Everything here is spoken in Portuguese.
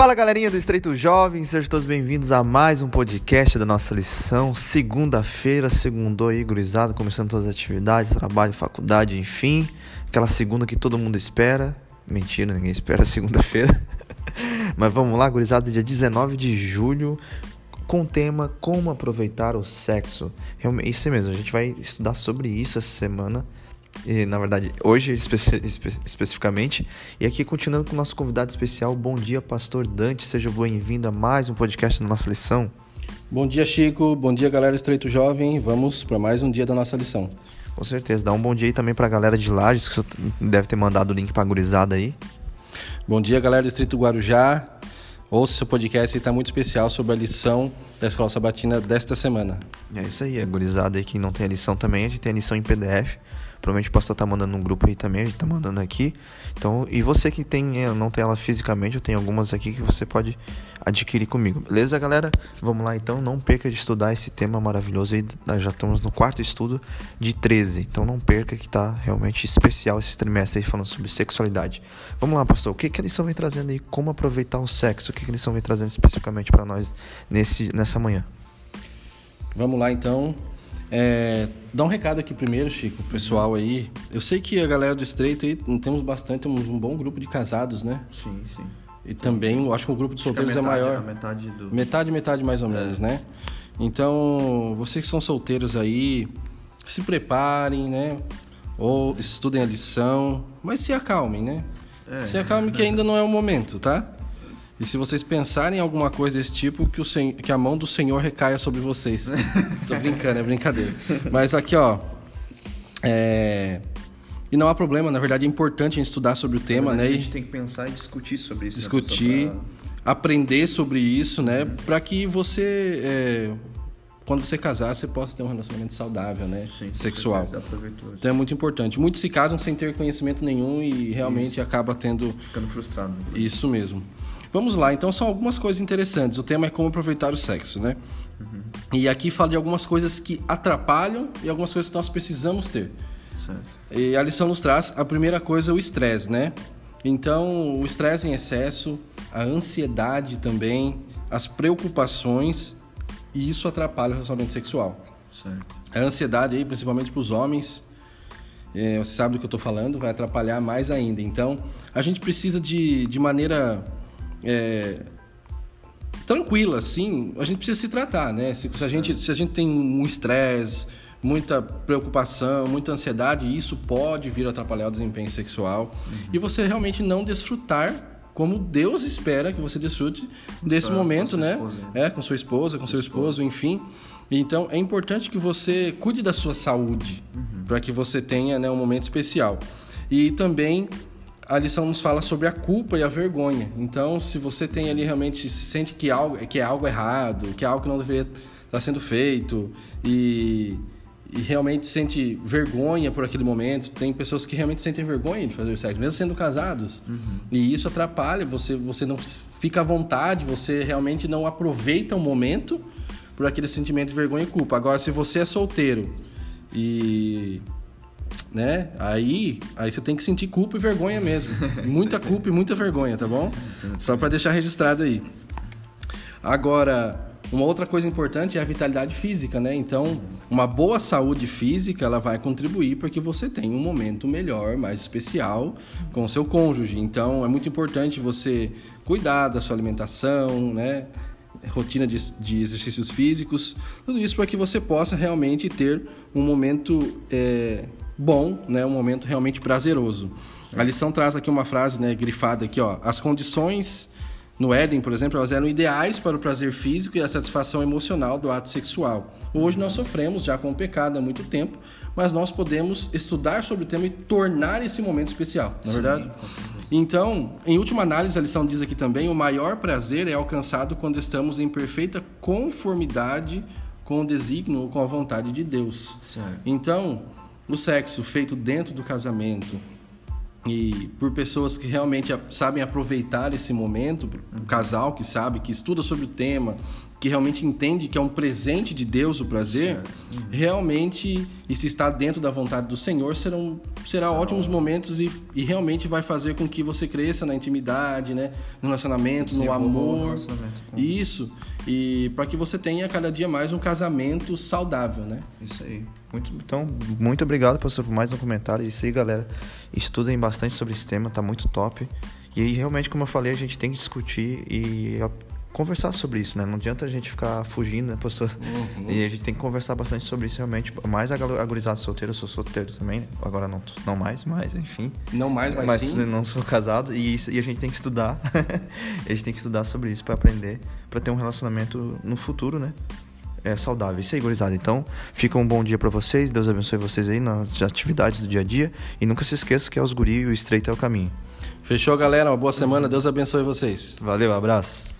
Fala galerinha do Estreito Jovem, sejam todos bem-vindos a mais um podcast da nossa lição. Segunda-feira, segundou aí, gurizada, começando todas as atividades, trabalho, faculdade, enfim. Aquela segunda que todo mundo espera. Mentira, ninguém espera segunda-feira. Mas vamos lá, gurizada, dia 19 de julho, com o tema Como aproveitar o sexo. Realmente, isso mesmo, a gente vai estudar sobre isso essa semana. E, na verdade, hoje especi espe especificamente. E aqui, continuando com o nosso convidado especial, bom dia, Pastor Dante. Seja bem-vindo a mais um podcast da nossa lição. Bom dia, Chico. Bom dia, galera Estreito Jovem. Vamos para mais um dia da nossa lição. Com certeza. Dá um bom dia aí também para a galera de Lages, que você deve ter mandado o link para a gurizada aí. Bom dia, galera do Distrito Guarujá. Ouça seu podcast, está muito especial sobre a lição da Escola Sabatina desta semana. É isso aí, a gurizada aí que não tem a lição também, a gente tem a lição em PDF. Provavelmente o pastor tá mandando no grupo aí também, a gente tá mandando aqui. Então, e você que tem, eh, não tem ela fisicamente, eu tenho algumas aqui que você pode adquirir comigo. Beleza, galera? Vamos lá então, não perca de estudar esse tema maravilhoso aí. Nós já estamos no quarto estudo de 13. Então não perca que tá realmente especial esse trimestre aí falando sobre sexualidade. Vamos lá, pastor. O que que a lição vem trazendo aí? Como aproveitar o sexo? O que que a lição vem trazendo especificamente para nós nesse nessa manhã? Vamos lá então. É, dá um recado aqui primeiro, Chico, pessoal aí. Eu sei que a galera do Estreito aí temos bastante, temos um bom grupo de casados, né? Sim, sim. E também, eu acho que o grupo de solteiros metade, é maior. Metade do. Metade, metade mais ou menos, é. né? Então, vocês que são solteiros aí, se preparem, né? Ou estudem a lição, mas se acalmem, né? É. Se acalmem que ainda não é o momento, tá? E se vocês pensarem em alguma coisa desse tipo, que, o sen... que a mão do Senhor recaia sobre vocês. Tô brincando, é brincadeira. Mas aqui, ó. É... E não há problema, na verdade é importante a gente estudar sobre o tema, né? A gente tem que pensar e discutir sobre isso. Né, discutir, né? pra... aprender sobre isso, né? Para que você, é... quando você casar, você possa ter um relacionamento saudável, né? Sim, Sexual. Então é muito importante. Muitos se casam sem ter conhecimento nenhum e realmente isso. acaba tendo. Ficando frustrado. Isso mesmo. Vamos lá, então são algumas coisas interessantes. O tema é como aproveitar o sexo, né? Uhum. E aqui fala de algumas coisas que atrapalham e algumas coisas que nós precisamos ter. Certo. E a lição nos traz a primeira coisa, o estresse, né? Então, o estresse em excesso, a ansiedade também, as preocupações, e isso atrapalha o relacionamento sexual. Certo. A ansiedade aí, principalmente para os homens, é, você sabe do que eu estou falando, vai atrapalhar mais ainda. Então, a gente precisa de, de maneira é, tranquila, assim, a gente precisa se tratar, né? Se, se a, gente, se a gente tem um estresse, muita preocupação, muita ansiedade, isso pode vir a atrapalhar o desempenho sexual uhum. e você realmente não desfrutar como Deus espera que você desfrute desse pra, momento, né? Esposa. É, com sua esposa, com seu esposo, enfim. Então é importante que você cuide da sua saúde uhum. para que você tenha né, um momento especial. E também a lição nos fala sobre a culpa e a vergonha. Então, se você tem ali realmente se sente que algo que é algo errado, que é algo que não deveria estar sendo feito e, e realmente sente vergonha por aquele momento, tem pessoas que realmente sentem vergonha de fazer sexo, mesmo sendo casados. Uhum. E isso atrapalha, você você não fica à vontade, você realmente não aproveita o momento por aquele sentimento de vergonha e culpa. Agora, se você é solteiro e né? Aí, aí você tem que sentir culpa e vergonha mesmo. Muita culpa e muita vergonha, tá bom? Só para deixar registrado aí. Agora, uma outra coisa importante é a vitalidade física, né? Então, uma boa saúde física, ela vai contribuir para que você tenha um momento melhor, mais especial com o seu cônjuge. Então, é muito importante você cuidar da sua alimentação, né? Rotina de, de exercícios físicos, tudo isso para que você possa realmente ter um momento é, bom, né? Um momento realmente prazeroso. A lição traz aqui uma frase, né, grifada aqui, ó. As condições no Éden, por exemplo, elas eram ideais para o prazer físico e a satisfação emocional do ato sexual. Hoje nós sofremos já com o pecado há muito tempo, mas nós podemos estudar sobre o tema e tornar esse momento especial, não é verdade? Então, em última análise, a lição diz aqui também: o maior prazer é alcançado quando estamos em perfeita conformidade com o desígnio ou com a vontade de Deus. Certo. Então, o sexo feito dentro do casamento e por pessoas que realmente sabem aproveitar esse momento, o casal que sabe, que estuda sobre o tema, que realmente entende que é um presente de Deus o prazer, uhum. realmente, e se está dentro da vontade do Senhor, serão será ótimos momentos e, e realmente vai fazer com que você cresça na intimidade, né? no relacionamento, no amor. Com... Isso. E para que você tenha cada dia mais um casamento saudável, né? Isso aí. Muito, então, muito obrigado, pastor, por mais um comentário. Isso aí, galera. Estudem bastante sobre esse tema, tá muito top. E aí, realmente, como eu falei, a gente tem que discutir e conversar sobre isso, né? Não adianta a gente ficar fugindo, né, professor? Uhum. E a gente tem que conversar bastante sobre isso realmente. Mais agorizado solteiro, eu sou solteiro também, né? agora não, não mais, mas enfim. Não mais, mas, mas sim. não sou casado e, e a gente tem que estudar. a gente tem que estudar sobre isso para aprender, para ter um relacionamento no futuro, né? É saudável. Isso aí, gurizada. Então, fica um bom dia para vocês. Deus abençoe vocês aí nas atividades do dia a dia. E nunca se esqueça que é os guri e o estreito é o caminho. Fechou, galera. Uma boa semana. Deus abençoe vocês. Valeu, abraço.